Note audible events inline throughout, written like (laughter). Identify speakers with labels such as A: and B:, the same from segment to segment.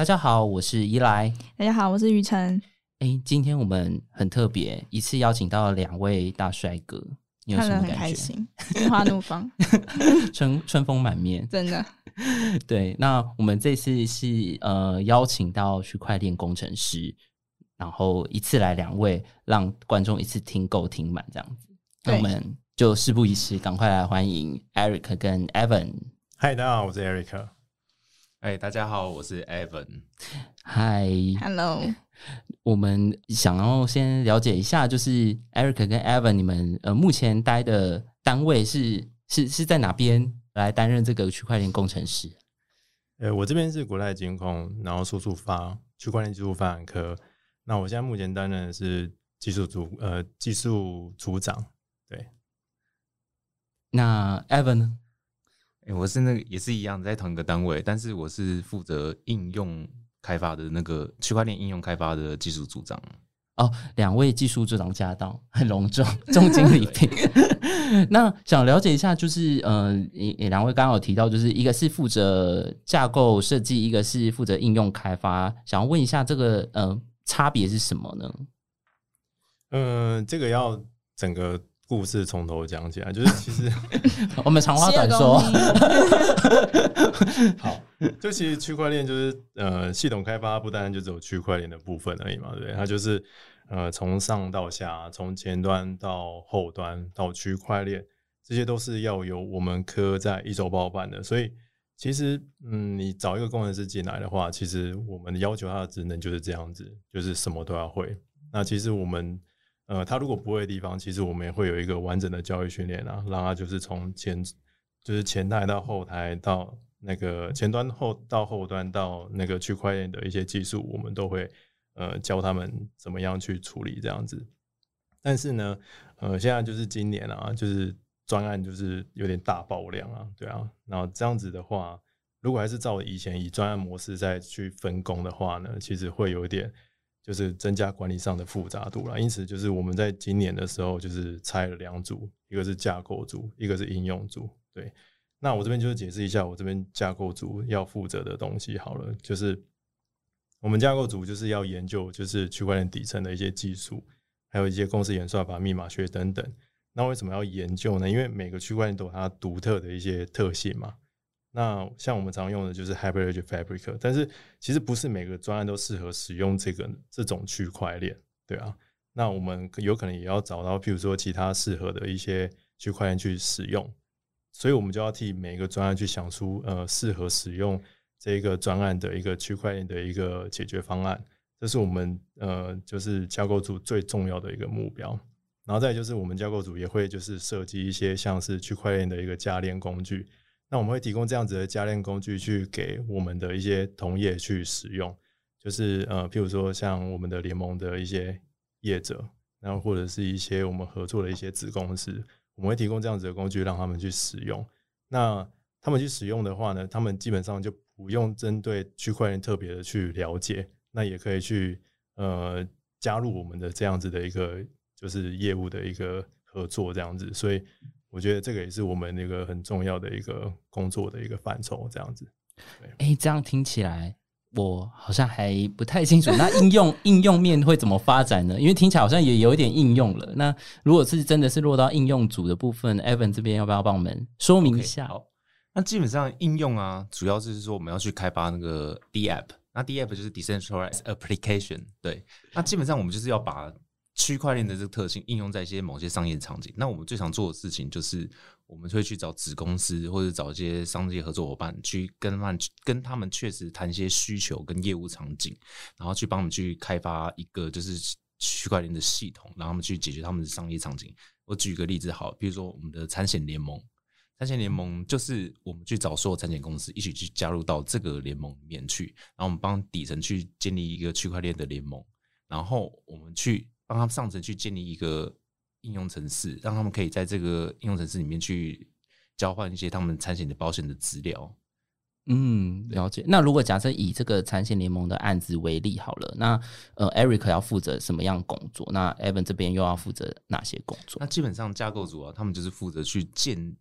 A: 大家好，我是依来。
B: 大家好，我是雨辰。
A: 哎，今天我们很特别，一次邀请到了两位大帅哥，你有什么
B: 很开心？心花怒放，(laughs)
A: 春春风满面，(laughs)
B: 真的。
A: 对，那我们这次是呃邀请到区块链工程师，然后一次来两位，让观众一次听够听满这样子。那我们就事不宜迟，赶快来欢迎 Eric 跟 Evan。
C: 嗨，大家好，我是 Eric。
D: 哎，大家好，我是 Evan。
B: Hi，Hello。
A: 我们想要先了解一下，就是 Eric 跟 Evan，你们呃目前待的单位是是是在哪边来担任这个区块链工程师？
C: 呃，我这边是国泰金控，然后输出发区块链技术发展科。那我现在目前担任的是技术组呃技术组长。对。
A: 那 Evan 呢？
D: 我是那个也是一样，在同一个单位，但是我是负责应用开发的那个区块链应用开发的技术组长。
A: 哦，两位技术组长驾到，很隆重，重金礼聘。(laughs) 那想了解一下，就是呃，两位刚刚有提到，就是一个是负责架构设计，一个是负责应用开发，想要问一下，这个呃差别是什么呢？
C: 嗯，这个要整个。故事从头讲起来，就是其实 (laughs)
A: 我们长话短说。(laughs)
C: 好，就其实区块链就是呃，系统开发不单单就只有区块链的部分而已嘛，对不对？它就是呃，从上到下，从前端到后端到区块链，这些都是要由我们科在一手包办的。所以其实嗯，你找一个工程师进来的话，其实我们要求他的职能就是这样子，就是什么都要会。那其实我们。呃，他如果不会的地方，其实我们也会有一个完整的教育训练啊，让他就是从前就是前台到后台到那个前端后到后端到那个区块链的一些技术，我们都会呃教他们怎么样去处理这样子。但是呢，呃，现在就是今年啊，就是专案就是有点大爆量啊，对啊，然后这样子的话，如果还是照以前以专案模式再去分工的话呢，其实会有点。就是增加管理上的复杂度了，因此就是我们在今年的时候就是拆了两组，一个是架构组，一个是应用组。对，那我这边就是解释一下我这边架构组要负责的东西好了，就是我们架构组就是要研究就是区块链底层的一些技术，还有一些公式演算法、密码学等等。那为什么要研究呢？因为每个区块链都有它独特的一些特性嘛。那像我们常用的就是 Hyperledger Fabric，但是其实不是每个专案都适合使用这个这种区块链，对啊。那我们有可能也要找到，譬如说其他适合的一些区块链去使用，所以我们就要替每个专案去想出呃适合使用这一个专案的一个区块链的一个解决方案，这是我们呃就是架构组最重要的一个目标。然后再就是我们架构组也会就是设计一些像是区块链的一个加链工具。那我们会提供这样子的加链工具去给我们的一些同业去使用，就是呃，譬如说像我们的联盟的一些业者，然后或者是一些我们合作的一些子公司，我们会提供这样子的工具让他们去使用。那他们去使用的话呢，他们基本上就不用针对区块链特别的去了解，那也可以去呃加入我们的这样子的一个就是业务的一个合作这样子，所以。我觉得这个也是我们那个很重要的一个工作的一个范畴，这样子。
A: 哎，这样听起来我好像还不太清楚。那应用应用面会怎么发展呢？因为听起来好像也有一点应用了。那如果是真的是落到应用组的部分，Evan 这边要不要帮我们说明一下？
D: 好，那基本上应用啊，主要就是说我们要去开发那个 D App，那 D App 就是 Decentralized Application。对，那基本上我们就是要把区块链的这个特性应用在一些某些商业场景，那我们最常做的事情就是，我们会去找子公司或者找一些商业合作伙伴，去跟他们跟他们确实谈一些需求跟业务场景，然后去帮我们去开发一个就是区块链的系统，让他们去解决他们的商业场景。我举个例子，好，比如说我们的产险联盟，产险联盟就是我们去找所有产险公司一起去加入到这个联盟里面去，然后我们帮底层去建立一个区块链的联盟，然后我们去帮他们上层去建立一个应用程式，让他们可以在这个应用程式里面去交换一些他们产险的保险的资料。
A: 嗯，了解。那如果假设以这个产险联盟的案子为例好了，那呃，Eric 要负责什么样工作？那 Evan 这边又要负责哪些工作？
D: 那基本上架构组啊，他们就是负责去建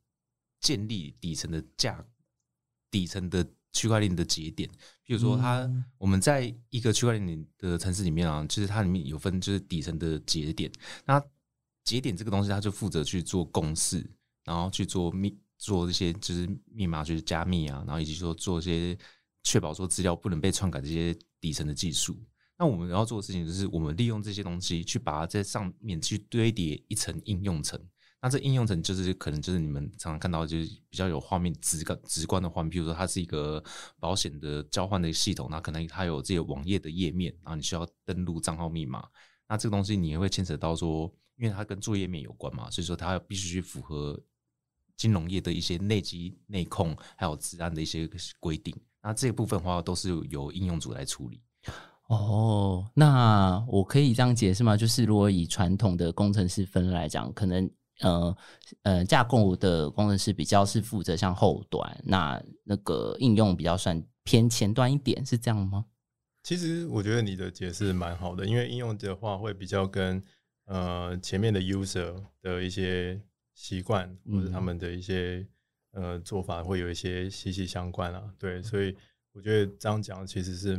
D: 建立底层的架底层的区块链的节点。比如说，它我们在一个区块链的城市里面啊，其实它里面有分就是底层的节点。那节点这个东西，它就负责去做公式，然后去做密。做这些就是密码，就是加密啊，然后以及说做一些确保说资料不能被篡改这些底层的技术。那我们要做的事情就是，我们利用这些东西去把它在上面去堆叠一层应用层。那这应用层就是可能就是你们常常看到就是比较有画面直感直观的画面，比如说它是一个保险的交换的系统，那可能它有这些网页的页面，然后你需要登录账号密码。那这个东西你也会牵扯到说，因为它跟作业面有关嘛，所以说它要必须去符合。金融业的一些内机、内控，还有治安的一些规定，那这部分的话都是由应用组来处理。
A: 哦，那我可以这样解释吗？就是如果以传统的工程师分来讲，可能呃呃架构的工程师比较是负责像后端，那那个应用比较算偏前端一点，是这样吗？
C: 其实我觉得你的解释蛮好的，因为应用的话会比较跟呃前面的 user 的一些。习惯或者他们的一些呃做法会有一些息息相关啊，对，所以我觉得这样讲其实是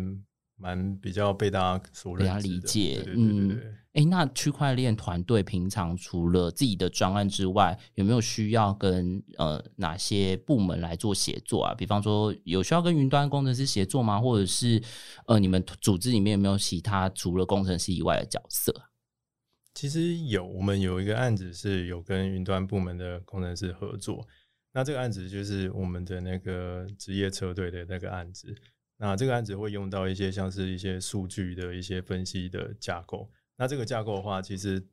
C: 蛮比较被大家所认
A: 理解。
C: 嗯，
A: 哎，那区块链团队平常除了自己的专案之外，有没有需要跟呃哪些部门来做协作啊？比方说有需要跟云端工程师协作吗？或者是呃你们组织里面有没有其他除了工程师以外的角色？
C: 其实有，我们有一个案子是有跟云端部门的工程师合作。那这个案子就是我们的那个职业车队的那个案子。那这个案子会用到一些像是一些数据的一些分析的架构。那这个架构的话，其实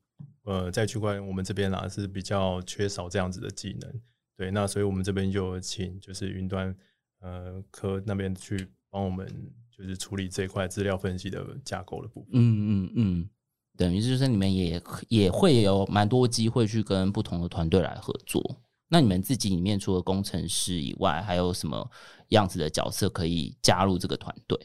C: 呃在区块链我们这边啊是比较缺少这样子的技能。对，那所以我们这边就请就是云端呃科那边去帮我们就是处理这块资料分析的架构的部分。
A: 嗯嗯嗯。等于就是你们也也会有蛮多机会去跟不同的团队来合作。那你们自己里面除了工程师以外，还有什么样子的角色可以加入这个团队？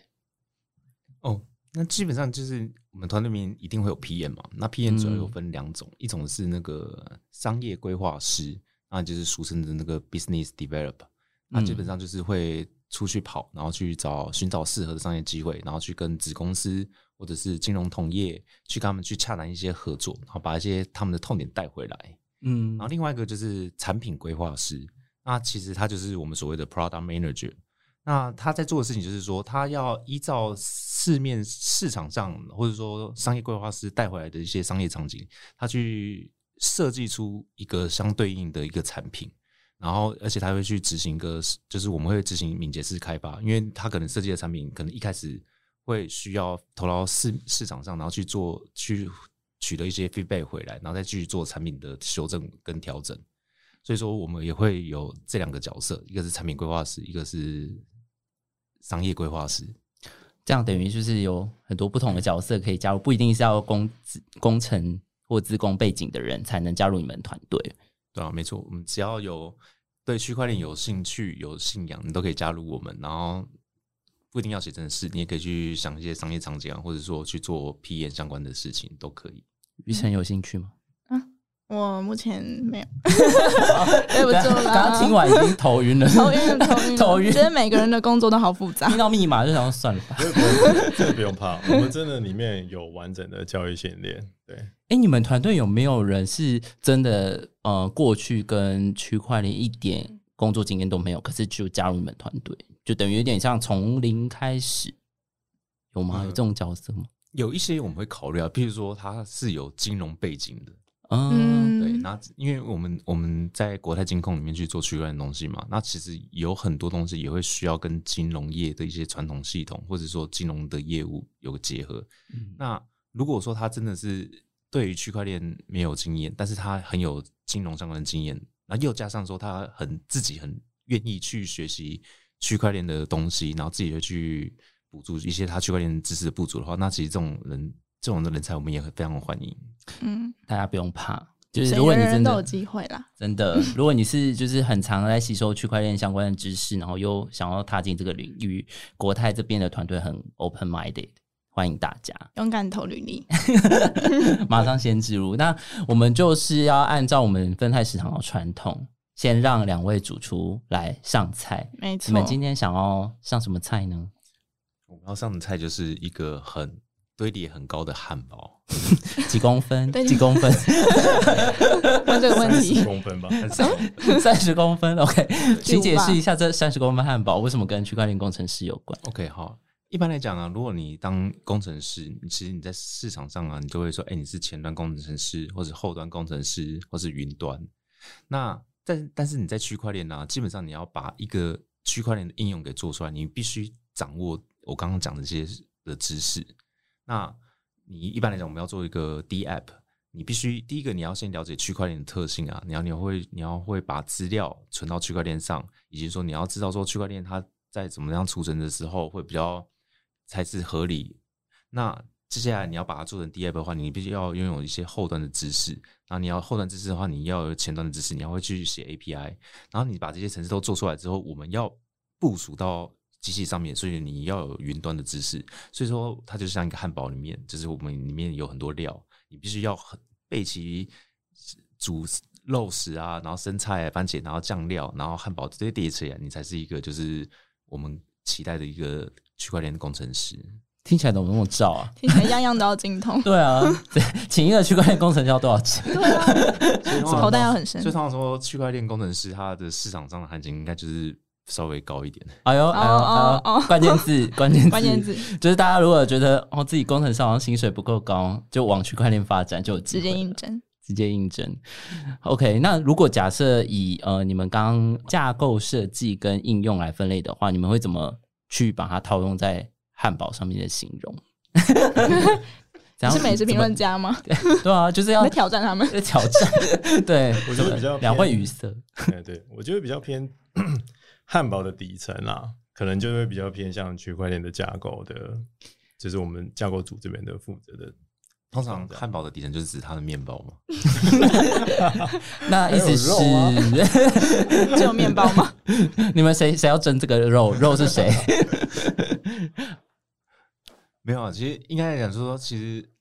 D: 哦，那基本上就是我们团队里面一定会有 PM 嘛。那 PM 主要有分两种，一种是那个商业规划师，那就是俗称的那个 business developer。那基本上就是会出去跑，然后去找寻找适合的商业机会，然后去跟子公司。或者是金融同业去跟他们去洽谈一些合作，然后把一些他们的痛点带回来。嗯，然后另外一个就是产品规划师，那其实他就是我们所谓的 product manager。那他在做的事情就是说，他要依照市面市场上或者说商业规划师带回来的一些商业场景，他去设计出一个相对应的一个产品，然后而且他会去执行一个，就是我们会执行敏捷式开发，因为他可能设计的产品可能一开始。会需要投到市市场上，然后去做去取得一些 feedback 回来，然后再继续做产品的修正跟调整。所以说，我们也会有这两个角色，一个是产品规划师，一个是商业规划师。
A: 这样等于就是有很多不同的角色可以加入，不一定是要工工程或资工背景的人才能加入你们团队。
D: 对啊，没错，我们只要有对区块链有兴趣、有信仰，你都可以加入我们，然后。不一定要写程式，你也可以去想一些商业场景啊，或者说去做 P 验相关的事情都可以。
A: 雨辰有兴趣吗？
B: 啊，我目前没有，(laughs) 对不住了。
A: 刚刚听完已经头晕了，
B: 头晕，头晕，
A: 头晕。
B: 觉得每个人的工作都好复杂，
A: 听到密码就想算了。(laughs)
C: 这个不用怕，我们真的里面有完整的教育训练。对，
A: 哎，你们团队有没有人是真的呃，过去跟区块链一点工作经验都没有，可是就加入你们团队？就等于有点像从零开始，有吗？有这种角色吗？
D: 有一些我们会考虑啊，譬如说他是有金融背景的，嗯，对。那因为我们我们在国泰金控里面去做区块链东西嘛，那其实有很多东西也会需要跟金融业的一些传统系统或者说金融的业务有个结合。那如果说他真的是对于区块链没有经验，但是他很有金融相关的经验。然后又加上说他很自己很愿意去学习区块链的东西，然后自己就去补助一些他区块链知识的不足的话，那其实这种人这种的人才我们也非常欢迎。
B: 嗯，
A: 大家不用怕，就是如果你真
B: 人人有
A: 的
B: 机会啦。
A: 真的，如果你是就是很常在吸收区块链相关的知识，然后又想要踏进这个领域，国泰这边的团队很 open minded，欢迎大家。
B: 勇敢投履历 (laughs) (laughs)
A: 马上先植入。那我们就是要按照我们分泰食堂的传统，先让两位主厨来上菜。
B: 没错。
A: 你们今天想要上什么菜呢？
D: 我们要上的菜就是一个很堆叠很高的汉堡，(laughs)
A: 几公分？
B: 对
A: 几公分？
B: 问这个问
C: 十
B: 题，
C: 公分吧，
A: 三十公分。(laughs) OK，(laughs) 请解释一下这三十公分汉堡为什么跟区块链工程师有关
D: ？OK，好。一般来讲啊，如果你当工程师，你其实你在市场上啊，你就会说，哎、你是前端工程师，或者后端工程师，或是云端。那但但是你在区块链呢，基本上你要把一个区块链的应用给做出来，你必须掌握我刚刚讲的这些的知识。那你一般来讲，我们要做一个 D App，你必须第一个你要先了解区块链的特性啊，你要你会你要会把资料存到区块链上，以及说你要知道说区块链它在怎么样储存的时候会比较才是合理。那接下来你要把它做成 D App 的话，你必须要拥有一些后端的知识。然后你要后端知识的话，你要有前端的知识，你要会去写 API。然后你把这些程式都做出来之后，我们要部署到机器上面，所以你要有云端的知识。所以说，它就像一个汉堡里面，就是我们里面有很多料，你必须要很备齐煮肉食啊，然后生菜、番茄，然后酱料，然后汉堡这些叠起来，你才是一个就是我们期待的一个区块链的工程师。
A: 听起来怎么那么燥啊？(laughs)
B: 听起来样样都要精通，(laughs)
A: 对啊，对请一个区块链工程师要多少钱？
D: 所以通常
B: 口袋要很深
D: 所以。通常说，区块链工程师他的市场上的行情应该就是稍微高一点。
A: 哎呦哎呦
B: 哦哦
A: 哎呦！关键字 (laughs) 关键字
B: 关键字
A: 就是大家如果觉得哦自己工程上好像薪水不够高，就往区块链发展就有机
B: 直接应征，
A: 直接应征。OK，那如果假设以呃你们刚刚架构设计跟应用来分类的话，你们会怎么去把它套用在汉堡上面的形容？(laughs)
B: 你是美食评论
A: 家？
B: 家吗？(laughs)
A: 对啊，就是要
B: 在挑战他们。
A: 在挑战。对，
C: 我觉得比较
A: 两会语塞。
C: 对对，我觉得比较偏汉堡的底层啊，可能就会比较偏向区块链的架构的，就是我们架构组这边的负责的。
D: 通常汉堡的底层就是指它的面包嘛。(laughs)
A: 那意思是，(laughs)
B: 只有面包吗？(laughs)
A: 你们谁谁要蒸这个肉？肉是谁？
D: 没有啊，其实应该来讲说，其实啊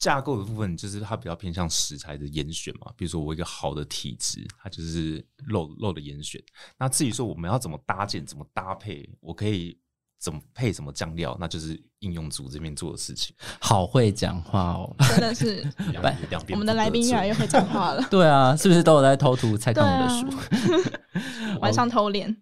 D: 架构的部分就是它比较偏向食材的严选嘛。比如说我一个好的体质，它就是肉肉的严选。那至于说我们要怎么搭建、怎么搭配，我可以怎么配什么酱料，那就是应用组这边做的事情。
A: 好会讲话哦。
B: 真的是，(laughs)
D: 两
A: 拜
D: 两边 (laughs)
B: 我们的来宾越来越会讲话了，(laughs)
A: 对啊，是不是都有在偷读蔡
B: 对
A: 康永的
B: 啊
A: 书？，
B: 晚上偷练。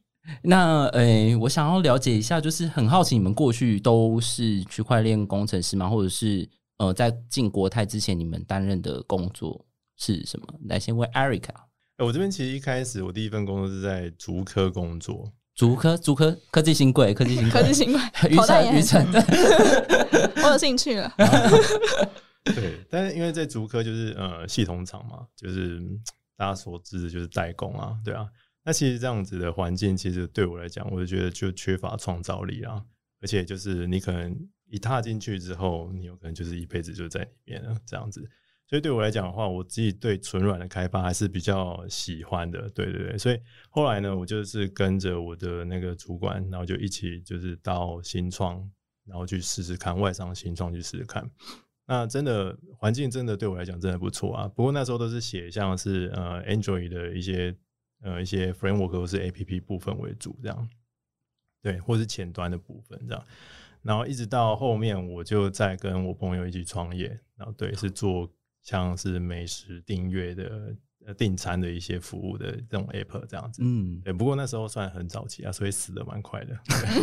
A: 那诶、我想要了解一下，就是很好奇你们过去都是区块链工程师吗？或者是呃，在进国泰之前，你们担任的工作是什么？来，先问 Erica，
C: 呃我这边其实一开始我第一份工作是在竹科工作，
A: 竹科竹科科技新贵，科技新贵，
B: 科技新贵，(laughs)
A: 于
B: 口袋也
A: 晨于
B: 很
A: 晨，
B: 我有兴趣了。(laughs) (laughs)
C: 对，但是因为在竹科就是呃系统厂嘛，就是嗯大家所知的就是代工啊，对啊。那其实这样子的环境，其实对我来讲，我就觉得就缺乏创造力啊，而且就是你可能一踏进去之后，你有可能就是一辈子就在里面了这样子。所以对我来讲的话，我自己对纯软的开发还是比较喜欢的，对对对。所以后来呢，我就是跟着我的那个主管，然后就一起就是到新创，然后去试试看外商新创去试试看。那真的环境真的对我来讲真的不错啊。不过那时候都是写像是呃 Android 的一些呃一些 framework 或是 APP 部分为主这样，对，或是前端的部分这样。然后一直到后面，我就在跟我朋友一起创业，然后对，是做像是美食订阅的、呃订餐的一些服务的这种 app 这样子。
A: 嗯，
C: 对，不过那时候算很早期啊，所以死的蛮快的。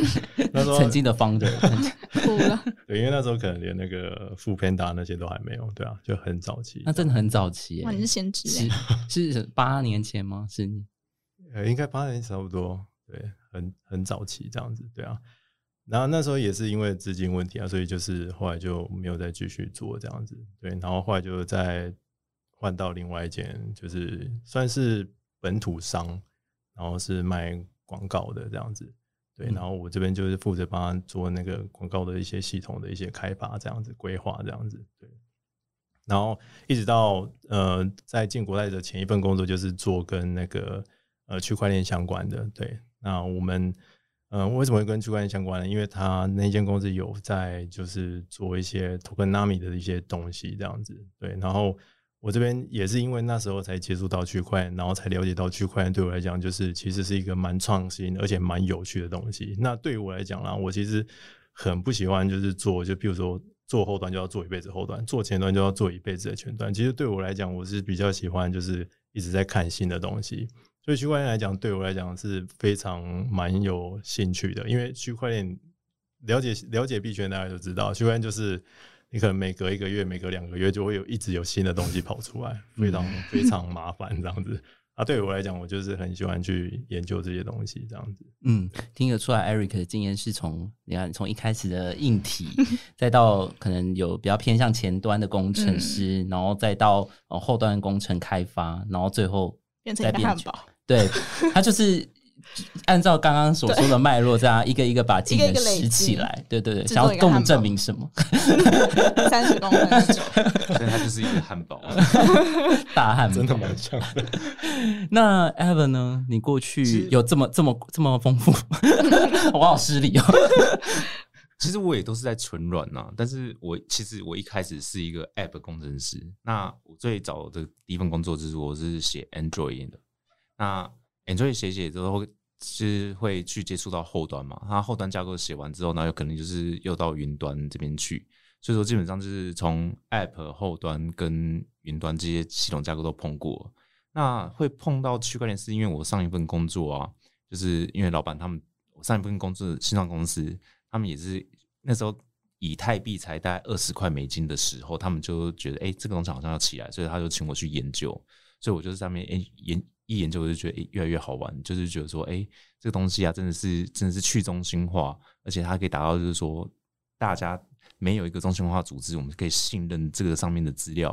C: (laughs) 那时候
A: 曾经的 (laughs)
B: 哭了，(laughs)
C: 对，因为那时候可能连那个副 Panda 那些都还没有，对啊，就很早期。
A: 那真的很早期
B: 你是先知
A: 是八年前吗？是你
C: 呃，应该八年差不多，对，很很早期这样子，对啊。然后那时候也是因为资金问题啊，所以就是后来就没有再继续做这样子，对。然后后来就再换到另外一间，就是算是本土商，然后是卖广告的这样子。对，
A: 嗯
C: 然后我这边就是负责帮他做那个广告的一些系统的一些开发，这样子规划这样子。对，然后一直到呃，在进国泰的前一份工作就是做跟那个呃区块链相关的。对，那我们嗯为什么会跟区块链相关呢？因为他那间公司有在就是做一些 tokenomics 的一些东西这样子。对，然后我这边也是因为那时候才接触到区块链，然后才了解到区块链对我来讲就是其实是一个蛮创新而且蛮有趣的东西。那对于我来讲啦，我其实很不喜欢就是做，就比如说做后端就要做一辈子后端，做前端就要做一辈子的前端。其实对我来讲，我是比较喜欢就是一直在看新的东西。所以区块链来讲，对我来讲是非常蛮有兴趣的，因为区块链了解了解币圈，大家都知道，区块链就是你可能每隔一个月、每隔两个月就会有一直有新的东西跑出来，非常非常麻烦这样子。啊，对我来讲，我就是很喜欢去研究这些东西这样子。
A: 嗯，听得出来，Eric 的经验是从你看从一开始的硬体，再到可能有比较偏向前端的工程师，然后再到呃后端工程开发，然后最后
B: 变成一个汉堡，
A: 对，他就是按照刚刚所说的脉络，这样一个一个把技能拾起
B: 积
A: 来。对对对，想要跟我们
B: 作一个汉堡
A: 证明什么？(laughs)
B: 三十公分那种。
D: 所以它就是一个汉堡。(laughs)
A: 大汉堡
C: 真的蛮像的。(laughs)
A: 那 Evan 呢？你过去有这么这么这么丰富？我好失礼哦。
D: 其实我也都是在纯软呐，但是我其实我一开始是一个 App 工程师。那我最早的第一份工作就是我是写 Android 的。那 Android 写写之后是会去接触到后端嘛？它后端架构写完之后，那有可能就是又到云端这边去。所以说基本上就是从 App 后端跟云端这些系统架构都碰过。那会碰到区块链，是因为我上一份工作啊，就是因为老板他们，我上一份工作的新创公司，他们也是那时候以太币才大概二十块美金的时候，他们就觉得哎、诶这个东西好像要起来，所以他就请我去研究，所以我就是上面哎、诶研一研究我就觉得、诶越来越好玩，就是觉得说哎、诶这个东西啊真的是真的是去中心化，而且它可以达到就是说大家没有一个中心化组织，我们可以信任这个上面的资料，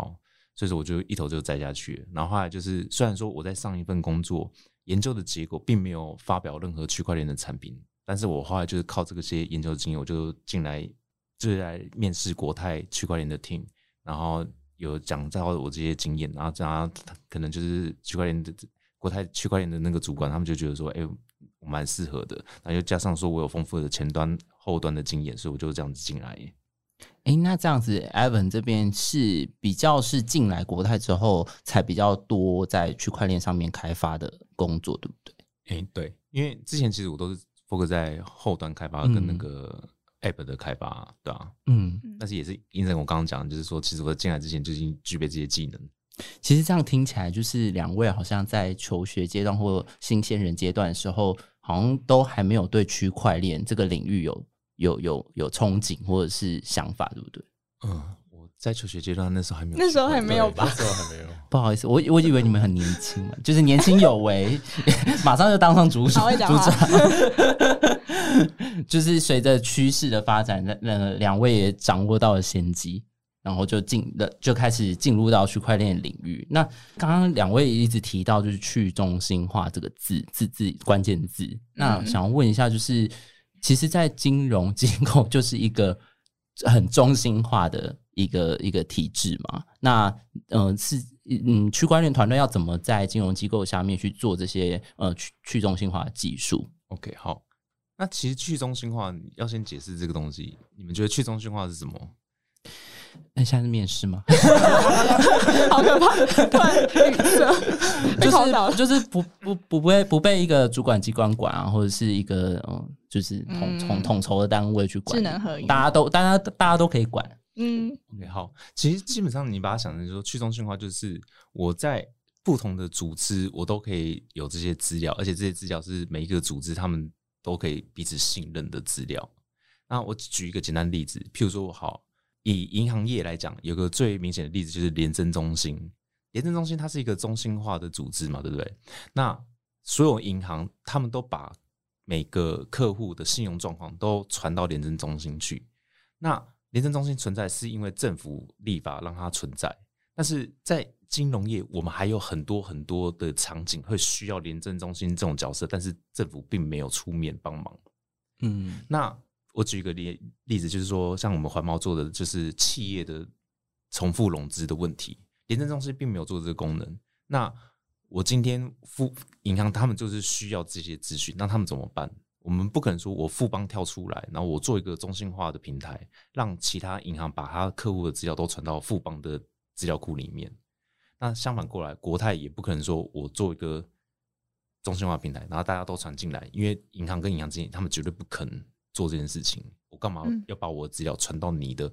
D: 所以说我就一头就栽下去。然后后来就是虽然说我在上一份工作研究的结果并没有发表任何区块链的产品，但是我后来就是靠这个些研究经验，我就进来就是来面试国泰区块链的 team，然后有讲到我这些经验，然后这样可能就是区块链的国泰区块链的那个主管，他们就觉得说，哎、我蛮适合的，然后又加上说我有丰富的前端后端的经验，所以我就这样子进来。
A: 哎，那这样子，Evan 这边是比较是进来国泰之后才比较多在区块链上面开发的工作，对不对？
D: 哎、对，因为之前其实我都是 focus 在后端开发跟那个 app 的开发，对啊，
A: 嗯，
D: 但是也是印证我刚刚讲的，就是说，其实我在进来之前就已经具备这些技能。
A: 其实这样听起来，就是两位好像在求学阶段或新鲜人阶段的时候，好像都还没有对区块链这个领域有有有有憧憬或者是想法，对不对？
D: 嗯，我在求学阶段那时候还没有，
B: 那时候还没有吧
C: 那时候还没有。
A: 不好意思，我我以为你们很年轻嘛，就是年轻有为，(laughs) 马上就当上组长，组长。(laughs) 就是随着趋势的发展，那那两位也掌握到了先机，然后就进了，就开始进入到区块链领域。那刚刚两位也一直提到就是去中心化这个字字字关键字，那想要问一下，就是其实，在金融机构就是一个很中心化的一个一个体制嘛。那呃是嗯，区块链团队要怎么在金融机构下面去做这些呃去去中心化的技术
D: ？OK，好。那其实去中心化要先解释这个东西，你们觉得去中心化是什么？
A: 那现在是面试吗？(laughs)
B: 好可怕！突然。(laughs)
A: 就是就是不不不被不被一个主管机关管啊，或者是一个嗯，就是统
B: 嗯
A: 统统筹的单位去管，
B: 智能合一
A: 大家都大家大家都可以管。
B: 嗯
D: OK，好，其实基本上你把它想成说去中心化，就是我在不同的组织，我都可以有这些资料，而且这些资料是每一个组织他们都可以彼此信任的资料。那我举一个简单例子，譬如说，好，以银行业来讲，有个最明显的例子就是廉政中心。廉政中心它是一个中心化的组织嘛，对不对？那所有银行他们都把每个客户的信用状况都传到廉政中心去。那廉政中心存在是因为政府立法让它存在，但是在金融业，我们还有很多很多的场景会需要廉政中心这种角色，但是政府并没有出面帮忙。
A: 嗯
D: 那我举一个例例子，就是说，像我们环保做的就是企业的重复融资的问题，廉政中心并没有做这个功能。那我今天富银行他们就是需要这些资讯，那他们怎么办？我们不可能说我富邦跳出来，然后我做一个中心化的平台，让其他银行把他客户的资料都传到富邦的资料库里面。那相反过来，国泰也不可能说我做一个中心化平台，然后大家都传进来，因为银行跟银行之间，他们绝对不可能做这件事情。我干嘛
B: 嗯
D: 要把我的资料传到你的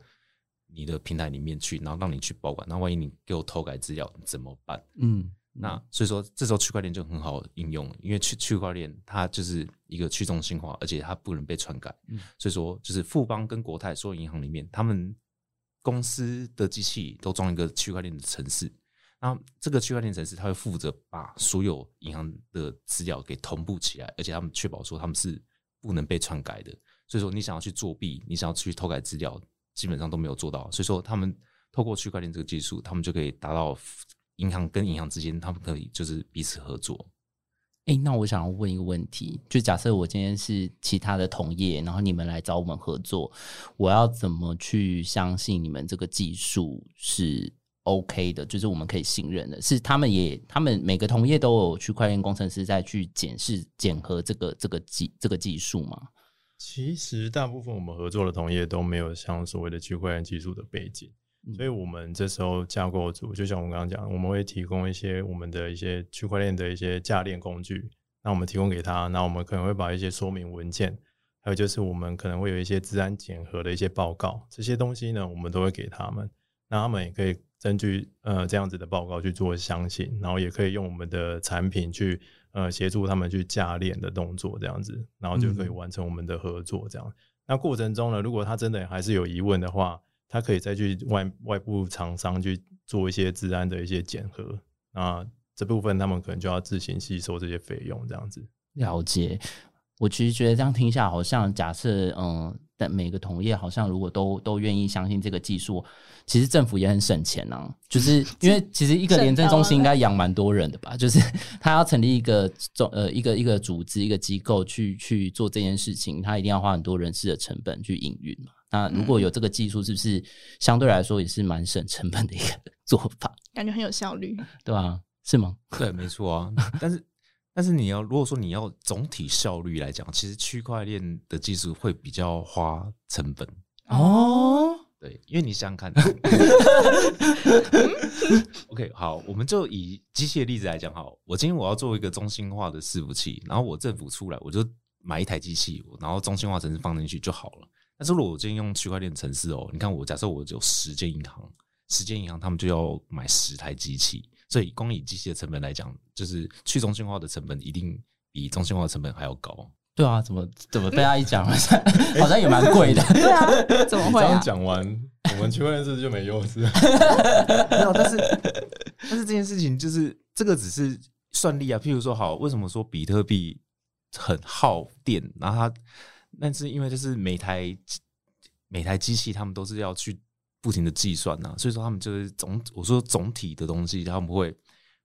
D: 你的平台里面去，然后让你去保管？那万一你给我偷改资料怎么办？
A: 嗯，
D: 那所以说，这时候区块链就很好应用，因为区区块链它就是一个去中心化，而且它不能被篡改。
A: 嗯
D: 所以说，就是富邦跟国泰所有银行里面，他们公司的机器都装一个区块链的城市。那这个区块链城市，它会负责把所有银行的资料给同步起来，而且他们确保说他们是不能被篡改的。所以说，你想要去作弊，你想要去偷改资料，基本上都没有做到。所以说，他们透过区块链这个技术，他们就可以达到银行跟银行之间，他们可以就是彼此合作。
A: 哎、那我想要问一个问题，就假设我今天是其他的同业，然后你们来找我们合作，我要怎么去相信你们这个技术是 OK 的？就是我们可以信任的，是他们也他们每个同业都有区块链工程师在去检视检核这个这个技这个技术吗？
C: 其实大部分我们合作的同业都没有像所谓的区块链技术的背景，
A: 嗯
C: 所以我们这时候架构组，就像我们刚刚讲，我们会提供一些我们的一些区块链的一些架链工具，那我们提供给他，那我们可能会把一些说明文件，还有就是我们可能会有一些治安检核的一些报告，这些东西呢，我们都会给他们，那他们也可以根据呃这样子的报告去做相信，然后也可以用我们的产品去呃协助他们去架链的动作，这样子，然后就可以
A: 嗯
C: 完成我们的合作这样。那过程中呢，如果他真的还是有疑问的话，他可以再去外外部厂商去做一些治安的一些检核，那这部分他们可能就要自行吸收这些费用，这样子。
A: 了解。我其实觉得这样听下，好像假设嗯，但每个同业好像如果都都愿意相信这个技术，其实政府也很省钱啊。就是 (laughs) 因为其实一个廉政中心应该养蛮多人的吧，就是他要成立一个总呃一个一个组织一个机构去去做这件事情，他一定要花很多人事的成本去营运嘛。那如果有这个技术，是不是相对来说也是蛮省成本的一个 (laughs) 做法，
B: 感觉很有效率。
A: 对吧、是吗？(laughs)
D: 对，没错啊。但是，但是你要如果说你要总体效率来讲，其实区块链的技术会比较花成本。
A: 哦，
D: 对，因为你想想看，(laughs) OK，好，我们就以机械的例子来讲，好，我今天我要做一个中心化的伺服器，然后我政府出来，我就买一台机器，然后中心化程式放进去就好了。但是如果我今天用区块链程式哦，你看我假设我有十间银行，十间银行他们就要买十台机器，所以光以机器的成本来讲，就是去中心化的成本一定比中心化的成本还要高。
A: 对啊，怎么怎么被他一讲，好像好像也蛮贵的。(laughs)
B: 对啊，怎么会
C: 这样
B: 啊？
C: 讲完，我们区块链是不是就没优势？(laughs)
D: 没有，但是 (laughs) 但是这件事情就是这个只是算力啊。譬如说，好，为什么说比特币很耗电？然后它，那是因为就是每台每台机器，他们都是要去不停的计算呐、所以说他们就是总我说总体的东西，他们会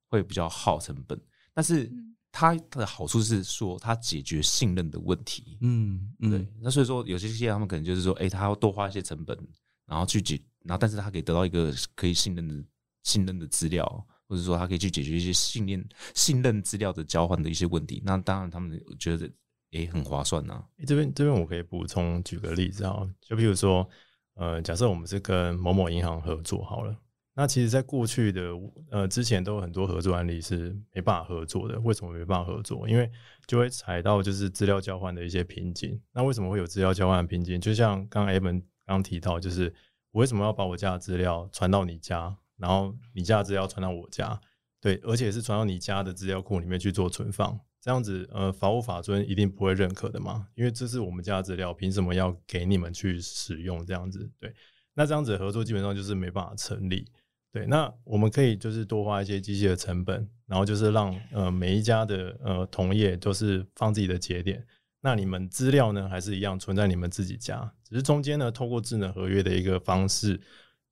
D: 会比较耗成本，但是它的好处是说它解决信任的问题。
A: 嗯
D: 对，那所以说有些企业他们可能就是说，哎、他要多花一些成本，然后去解，然后但是他可以得到一个可以信任的信任的资料，或者说他可以去解决一些信任信任资料的交换的一些问题。那当然他们觉得也很划算呐、
C: 诶这边这边我可以补充举个例子啊，就比如说，呃，假设我们是跟某某银行合作好了，那其实，在过去的呃之前都有很多合作案例是没办法合作的。为什么没办法合作？因为就会踩到就是资料交换的一些瓶颈。那为什么会有资料交换的瓶颈？就像刚刚 Evan 刚提到，就是我为什么要把我家的资料传到你家，然后你家的资料传到我家，对，而且是传到你家的资料库里面去做存放。这样子，呃，法务法尊一定不会认可的嘛，因为这是我们家的资料，凭什么要给你们去使用？这样子，对，那这样子合作基本上就是没办法成立。对，那我们可以就是多花一些机器的成本，然后就是让呃每一家的呃同业都是放自己的节点，那你们资料呢还是一样存在你们自己家，只是中间呢透过智能合约的一个方式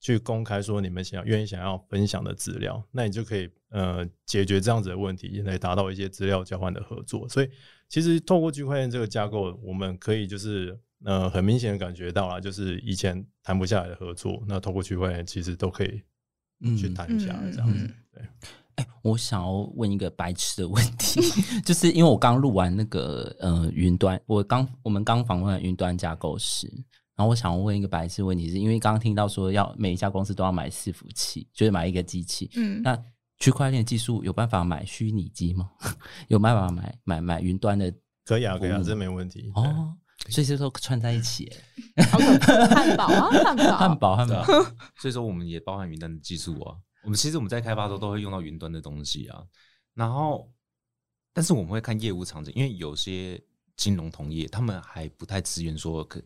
C: 去公开说你们想要愿意想要分享的资料，那你就可以呃解决这样子的问题，来达到一些资料交换的合作。所以其实透过区块链这个架构，我们可以就是呃很明显的感觉到啦，就是以前谈不下来的合作，那透过区块链其实都可以去谈下来这样子。对，
A: 哎，我想要问一个白痴的问题，(laughs) 就是因为我刚录完那个呃云端，我刚我们刚访问云端架构师。然后我想问一个白痴问题，是因为刚刚听到说要每一家公司都要买伺服器，就是买一个机器。嗯，那区块链技术有办法买虚拟机吗？(laughs) 有办法买买买云端的？
C: 可以啊，可以啊，这没问题。
A: 哦，所以这都串在一起。
B: 汉堡啊，汉堡，(laughs)
A: 汉堡，汉堡。(laughs)
D: 所以说我们也包含云端的技术啊。我们其实我们在开发的时候都会用到云端的东西啊。然后，但是我们会看业务场景，因为有些金融同业他们还不太支援说可。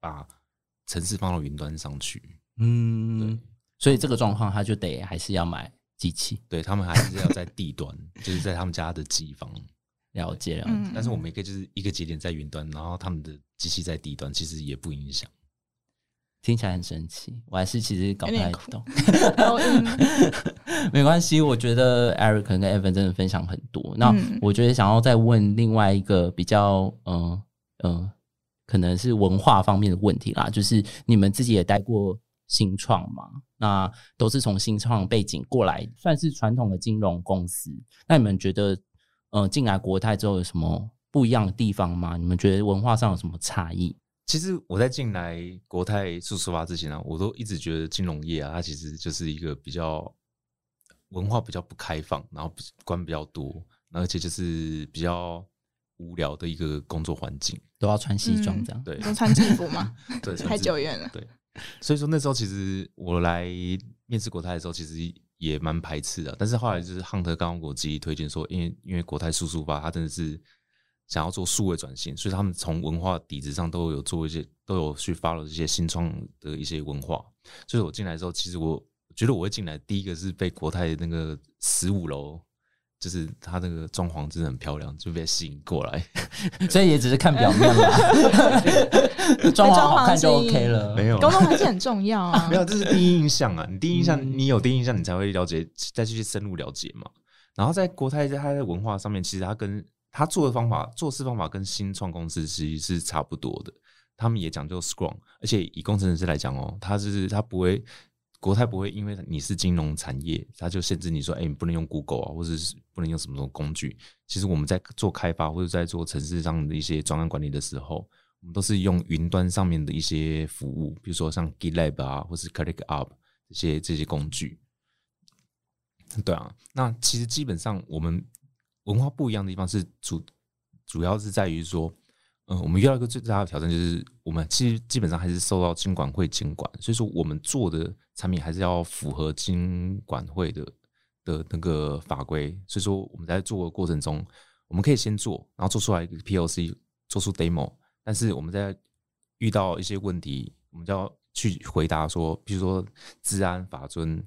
D: 把城市放到云端上去，
A: 嗯，对，所以这个状况他就得还是要买机器，
D: 对他们还是要在地端，就是在他们家的机房 (laughs)
A: 了解了。
D: 但是我们也可以就是一个节点在云端，然后他们的机器在地端，其实也不影响。
A: 听起来很神奇，我还是其实搞不太懂。(laughs) 没关系，我觉得 Eric 跟 Evan 真的分享很多。那我觉得想要再问另外一个比较，嗯嗯。可能是文化方面的问题啦，就是你们自己也待过新创嘛，那都是从新创背景过来，算是传统的金融公司。那你们觉得，呃，进来国泰之后有什么不一样的地方吗？你们觉得文化上有什么差异？
D: 其实我在进来国泰出出发之前呢，我都一直觉得金融业啊，它其实就是一个比较文化比较不开放，然后关比较多，而且就是比较。无聊的一个工作环境，
A: 都要穿西装这样，
D: 对，
B: 都穿制服吗？(laughs)
D: 对，
B: 太久远了。
D: 对，所以说那时候其实我来面试国泰的时候，其实也蛮排斥的。但是后来就是汉特刚刚给我积极推荐说，因为因为国泰叔叔吧，他真的是想要做数位转型，所以他们从文化底子上都有做一些，都有去发了这些新创的一些文化。所以我进来之后，其实我觉得我会进来，第一个是被国泰那个十五楼。就是它那个装潢真的很漂亮，就被吸引过来，(laughs)
A: 所以也只是看表面啦。(laughs) 装潢好看就 OK 了，
D: 没有，
B: 沟通还是很重要啊。(laughs)
D: 没有，这是第一印象啊。你第一印象，你有第一印象，你才会了解，再去深入了解嘛。然后在国泰，在它的文化上面，其实它跟它做的方法、做事方法跟新创公司其实是差不多的。他们也讲究 Scrum，而且以工程师来讲哦，他是他不会。国泰不会因为你是金融产业，他就限制你说，哎，你不能用 Google 啊，或者是不能用什么什么工具。其实我们在做开发或者在做城市上的一些专案管理的时候，我们都是用云端上面的一些服务，比如说像 GitLab 啊，或是 ClickUp 这些这些工具。对啊，那其实基本上我们文化不一样的地方是主主要是在于说。嗯，我们遇到一个最大的挑战就是，我们其实基本上还是受到金管会监管，所以说我们做的产品还是要符合金管会的的那个法规。所以说我们在做的过程中，我们可以先做，然后做出来一个 POC，做出 demo。但是我们在遇到一些问题，我们就要去回答说，比如说治安法尊，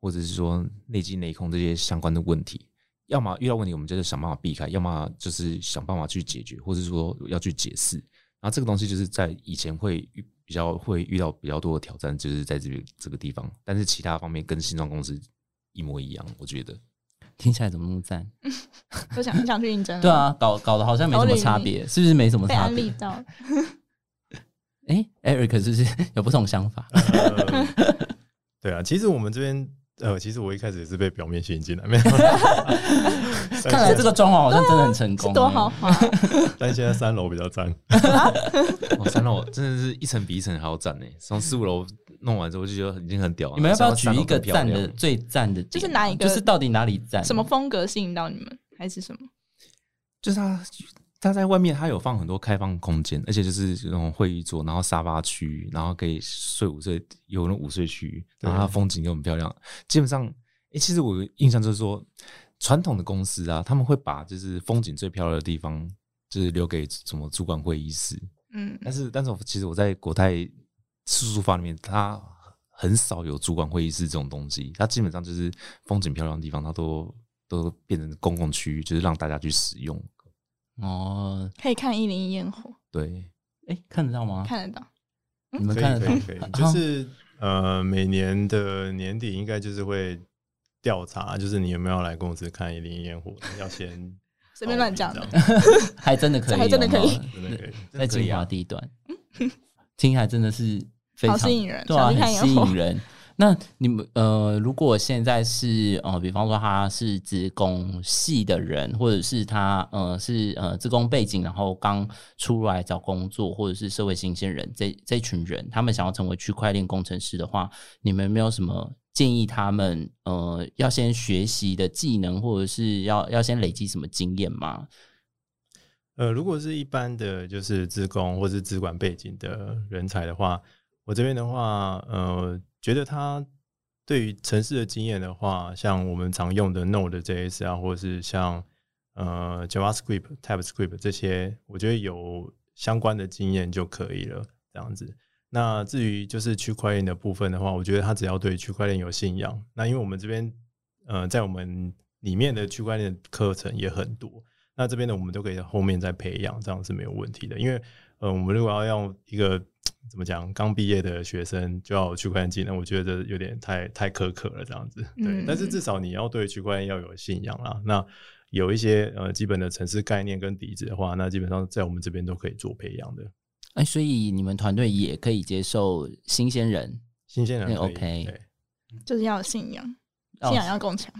D: 或者是说内机内控这些相关的问题。要么遇到问题，我们就是想办法避开；要么就是想办法去解决，或者说要去解释。然后这个东西就是在以前会比较会遇到比较多的挑战，就是在这个这个地方。但是其他方面跟新创公司一模一样，我觉得
A: 听起来怎么那么赞？
B: 都想想去应征。
A: 对啊，搞搞得好像没什么差别，是不是没什么差别？
B: 到。(laughs)
A: 哎，Eric 是不是有不同想法？
C: 对啊，其实我们这边。呃，其实我一开始也是被表面吸引进来，没有。(laughs)
A: 看来这个装潢好像真的很成功，
B: 多豪华。
C: 但现在三楼比较赞，(laughs)
D: 三楼真的是一层比一层还要赞呢。从四五楼弄完之后就觉得已经很屌了。
A: 你们要不要举一个赞的最赞的？
B: 就是哪一个？
A: 就是到底哪里赞？
B: 什么风格吸引到你们，还是什么？
D: 就是它。他在外面，他有放很多开放空间，而且就是那种会议桌，然后沙发区，然后可以睡午睡，有那午睡区，然后它风景又很漂亮。基本上，哎，其实我印象就是说，传统的公司啊，他们会把就是风景最漂亮的地方，就是留给什么主管会议室。嗯，但是但是我其实我在国泰住宿房里面，它很少有主管会议室这种东西，它基本上就是风景漂亮的地方，它都都变成公共区域，就是让大家去使用。
A: 哦，
B: 可以看一零一烟火。
D: 对，
A: 哎，看得到吗？
B: 看得到。
C: 你们看得到？可以，就是呃，每年的年底应该就是会调查，就是你有没有来公司看一零烟火，(laughs) 要先
B: 随便乱讲的 (laughs)
A: 还真的可以哦，
B: 还真的可以
C: 真的可以。
A: 在金华地段，听起来真的是非常
B: 好吸引人
A: 对啊，吸引人。那你们呃，如果现在是呃，比方说他是职工系的人，或者是他呃是呃职工背景，然后刚出来找工作，或者是社会新鲜人，这这群人，他们想要成为区块链工程师的话，你们没有什么建议他们呃要先学习的技能，或者是要要先累积什么经验吗？
C: 呃，如果是一般的就是职工或是资管背景的人才的话，我这边的话，呃，觉得他对于城市的经验的话，像我们常用的 Node JS 啊，或者是像呃 JavaScript、TypeScript 这些，我觉得有相关的经验就可以了，这样子。那至于就是区块链的部分的话，我觉得他只要对区块链有信仰，那因为我们这边呃在我们里面的区块链课程也很多，那这边呢我们都可以后面再培养，这样是没有问题的。因为呃，我们如果要用一个怎么讲，刚毕业的学生就要区块链技能，我觉得有点太太苛刻了，这样子。对，
B: 嗯
C: 但是至少你要对区块链要有信仰啦。那有一些呃基本的城市概念跟底子的话，那基本上在我们这边都可以做培养的。
A: 哎，所以你们团队也可以接受新鲜人，
C: 新鲜人
A: OK
C: 对
B: 就是要有信仰，
A: 哦
B: 信仰要更强。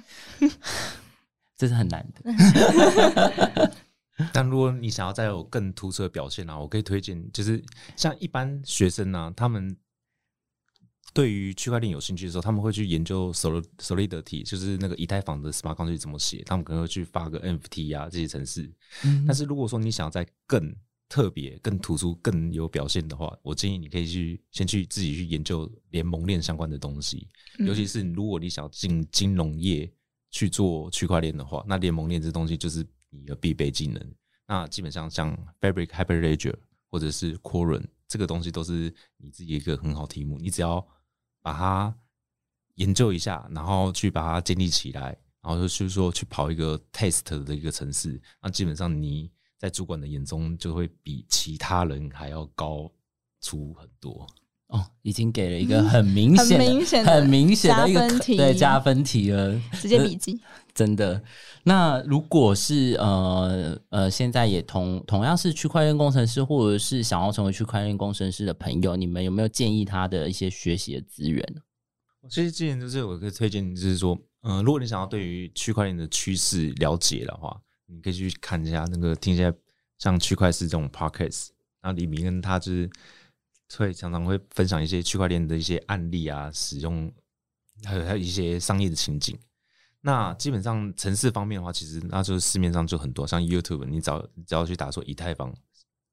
B: (laughs)
A: 这是很难的。(laughs)
D: 但如果你想要再有更突出的表现啊，我可以推荐，就是像一般学生呢、他们对于区块链有兴趣的时候，他们会去研究 Solid Solidity，就是那个以太坊的 Smart Contract 怎么写，他们可能会去发个 NFT 啊这些程式。
A: 嗯。
D: 但是如果说你想要再更特别、更突出、更有表现的话，我建议你可以去先去自己去研究联盟链相关的东西，
B: 嗯。
D: 尤其是如果你想进金融业去做区块链的话，那联盟链这东西就是你的必备技能。那基本上像 Fabric、Hyperledger 或者是 Quorum 这个东西都是你自己一个很好题目，你只要把它研究一下，然后去把它建立起来，然后就是说去跑一个 test 的一个城市，那基本上你在主管的眼中就会比其他人还要高出很多。
A: 哦，已经给了一个很明显的、(laughs)
B: 很明显的
A: 很明显的一个
B: 加分题
A: 对加分题了，
B: 直接笔记。
A: 真的。那如果是呃呃，现在也同同样是区块链工程师，或者是想要成为区块链工程师的朋友，你们有没有建议他的一些学习的资源？
D: 其实之前就是有一个推荐，就是说，嗯、如果你想要对于区块链的趋势了解的话，你可以去看一下那个听一下像区块链这种 podcast，然后李明跟他就是会常常会分享一些区块链的一些案例啊，使用还有还有一些商业的情景。那基本上城市方面的话，其实那就是市面上就很多，像 YouTube，你只要只要去打说以太坊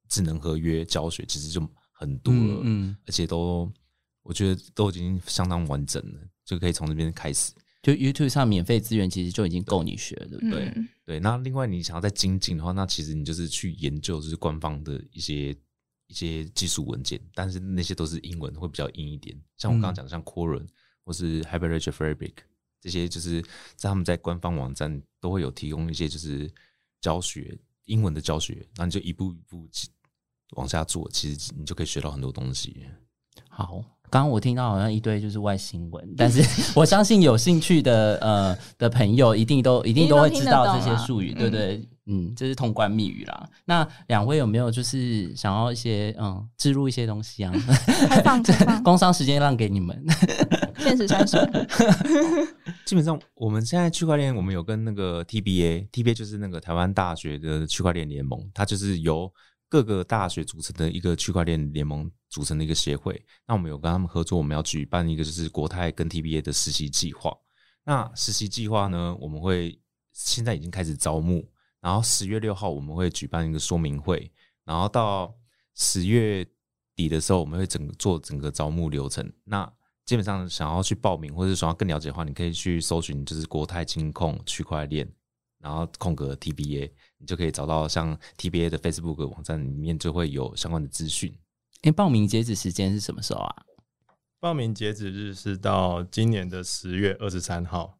D: 智能合约教学，其实就很多了。
A: 嗯嗯
D: 而且都我觉得都已经相当完整了，就可以从这边开始。
A: 就 YouTube 上免费资源其实就已经够你学了，对不对？
B: 嗯，
D: 对，那另外你想要再精进的话，那其实你就是去研究就是官方的一些一些技术文件，但是那些都是英文，会比较硬一点。像我刚刚讲的，像 Quorum 或是 Hyperledger Fabric 这些，就是在他们在官方网站都会有提供一些就是教学英文的教学，然后你就一步一步往下做，其实你就可以学到很多东西。
A: 好，刚刚我听到好像一堆就是外新闻，但是 (laughs) 我相信有兴趣的呃的朋友一定都一定都会知道这些术语，对不对？嗯，这是通关密语啦。那两位有没有就是想要一些嗯植入一些东西啊？
B: 开放 (laughs) 开放，
A: 工商时间让给你们。
B: 限时三十。(laughs)
D: 基本上，我们现在区块链，我们有跟那个 TBA，TBA 就是那个台湾大学的区块链联盟，它就是由各个大学组成的一个区块链联盟组成的一个协会。那我们有跟他们合作，我们要举办一个就是国泰跟 TBA 的实习计划。那实习计划呢，我们会现在已经开始招募，然后十月六号我们会举办一个说明会，然后到十月底的时候，我们会整做整个招募流程。那基本上想要去报名或者想要更了解的话，你可以去搜寻就是国泰金控区块链，然后空格 TBA，你就可以找到像 TBA 的 Facebook 网站里面就会有相关的资讯。
A: 哎，报名截止时间是什么时候啊？
C: 报名截止日是到今年的十月二十三号。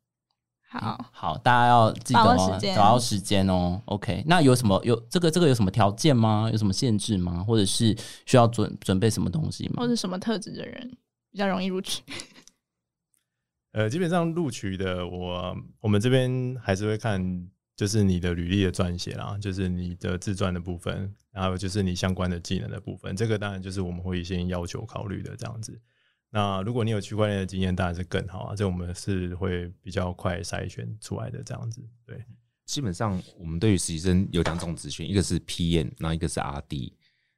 B: 好，
A: 好，大家要记得哦
B: 把握时，间
A: 找到时间哦。OK，那有什么有这个这个有什么条件吗？有什么限制吗？或者是需要准准备什么东西吗
B: 或？者什么特质的人？比较容易录取？(laughs)
C: 呃，基本上录取的我我们这边还是会看，就是你的履历的撰写啦，就是你的自传的部分，然后就是你相关的技能的部分，这个当然就是我们会先要求考虑的这样子。那如果你有区块链的经验，当然是更好啊，这我们是会比较快筛选出来的这样子。对，
D: 基本上我们对于实习生有两种资讯，一个是 PM，然后一个是 RD。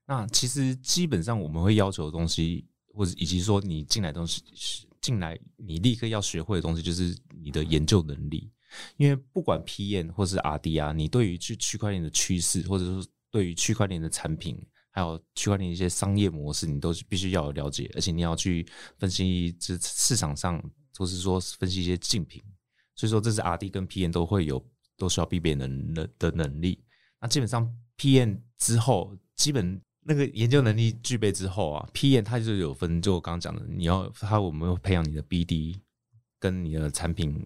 D: 那其实基本上我们会要求的东西，或者以及说你进来东西进来，你立刻要学会的东西，就是你的研究能力。因为不管 PM 或是 RD 啊，你对于去区块链的趋势，或者说对于区块链的产品，还有区块链一些商业模式，你都是必须要了解，而且你要去分析这市场上，或是说分析一些竞品。所以说，这是 RD 跟 PM 都会有都需要必备能的的能力。那基本上 PM 之后，基本那个研究能力具备之后啊，PM 它就有分，就我刚刚讲的，你要它我们会培养你的 BD 跟你的产品。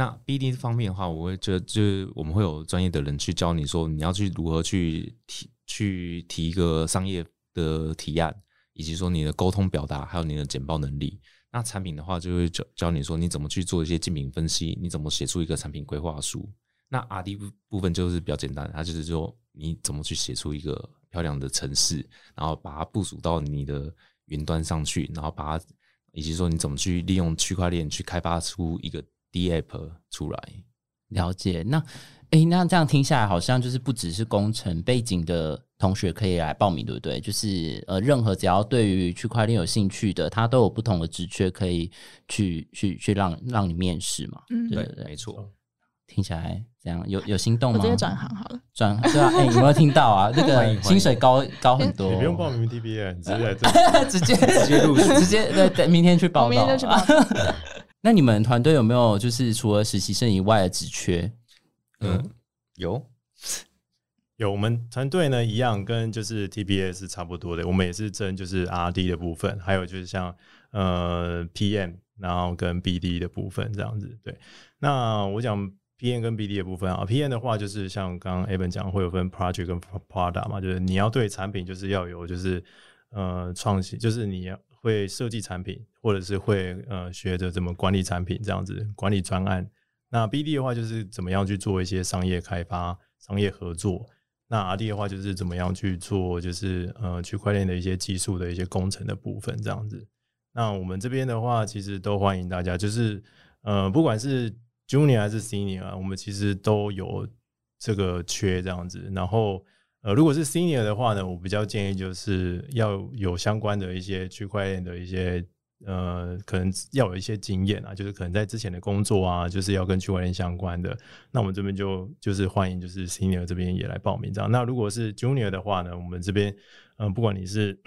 D: 那 BD 方面的话，我会觉得就是我们会有专业的人去教你说，你要去如何去提去提一个商业的提案，以及说你的沟通表达，还有你的简报能力。那产品的话，就会教教你说你怎么去做一些竞品分析，你怎么写出一个产品规划书。那 RD 部部分就是比较简单，它就是说你怎么去写出一个漂亮的城市，然后把它部署到你的云端上去，然后把它以及说你怎么去利用区块链去开发出一个 D App 出来。
A: 了解。那诶，那这样听下来，好像就是不只是工程背景的同学可以来报名，对不对？就是呃，任何只要对于区块链有兴趣的，他都有不同的职缺可以去去去让让你面试嘛。
B: 嗯，
A: 对对对，
D: 没错。
A: 听起来这样有有心动吗？
B: 我直接转行好了。
A: 转对啊，哎、有没有听到啊？(laughs) 那个薪水高高很多，
C: 你不用报名 TBA，你直接来这。(laughs)
A: 直接直接录取，直接对对，明天去报道，
B: 明天就去报道。
A: 那你们团队有没有就是除了实习生以外的职缺？
D: 嗯，有
C: 有我们团队呢，一样跟就是 TBA 是差不多的，我们也是争就是 RD 的部分，还有就是像呃 PM，然后跟 BD 的部分这样子。对，那我讲 PM 跟 BD 的部分啊，PM 的话就是像刚刚 Evan 讲，会有分 project 跟 product 嘛，就是你要对产品就是要有就是呃创新，就是你要会设计产品，或者是会呃学着怎么管理产品这样子，管理专案。那 BD 的话就是怎么样去做一些商业开发、商业合作。那 RD 的话就是怎么样去做，就是呃区块链的一些技术的一些工程的部分这样子。那我们这边的话，其实都欢迎大家，就是呃不管是 Junior 还是 Senior 啊，我们其实都有这个缺这样子。然后呃如果是 Senior 的话呢，我比较建议就是要有相关的一些区块链的一些。呃，可能要有一些经验啊，就是可能在之前的工作啊，就是要跟区块链相关的。那我们这边就就是欢迎，就是 Senior 这边也来报名这样。那如果是 Junior 的话呢，我们这边嗯、不管你是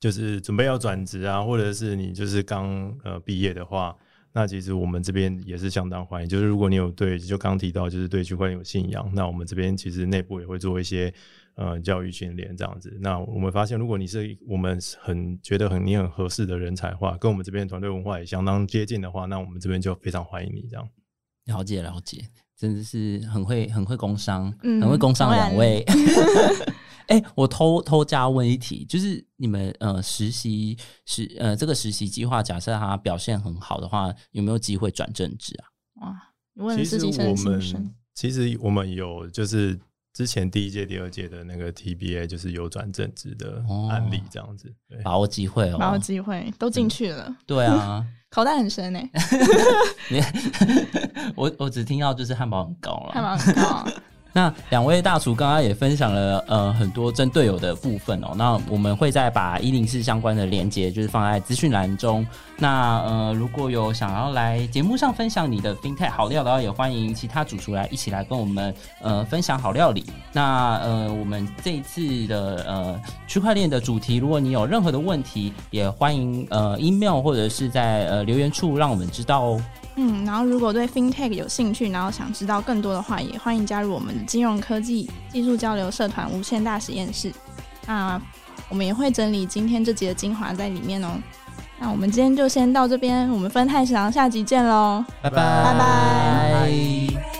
C: 就是准备要转职啊，或者是你就是刚呃毕业的话，那其实我们这边也是相当欢迎。就是如果你有对，就刚提到就是对区块链有信仰，那我们这边其实内部也会做一些。呃，教育训练这样子，那我们发现，如果你是我们很觉得很你很合适的人才的话，跟我们这边团队文化也相当接近的话，那我们这边就非常欢迎你这样。
A: 了解了解，真的是很会很会工商，
B: 嗯
A: 很会工商两位。(laughs) 哎、我偷偷加问一题，就是你们呃实习实呃这个实习计划，假设他表现很好的话，有没有机会转正职啊？
B: 哇，你问了
C: 其实
B: 实习生
C: 我们，其实我们有就是之前第一届、第二届的那个 TBA 就是有转正职的案例这样子。对，
A: 把握机会哦，
B: 把握机会都进去了，
A: 对啊，(laughs)
B: 口袋很深哎，(laughs)
A: 你 (laughs) 我我只听到就是汉堡很高了，
B: 汉堡很高啊。
A: 那两位大厨刚刚也分享了呃很多针队友的部分哦，那我们会再把一零四相关的连接就是放在资讯栏中。那呃如果有想要来节目上分享你的精彩好料的话，也欢迎其他主厨来一起来跟我们呃分享好料理。那呃我们这一次的呃区块链的主题，如果你有任何的问题，也欢迎呃 email 或者是在呃留言处让我们知道哦。
B: 嗯，然后如果对 FinTech 有兴趣，然后想知道更多的话，也欢迎加入我们的金融科技技术交流社团无限大实验室。那我们也会整理今天这集的精华在里面哦。那我们今天就先到这边，我们分太食堂下集见喽。
A: 拜拜
B: 拜拜
A: 拜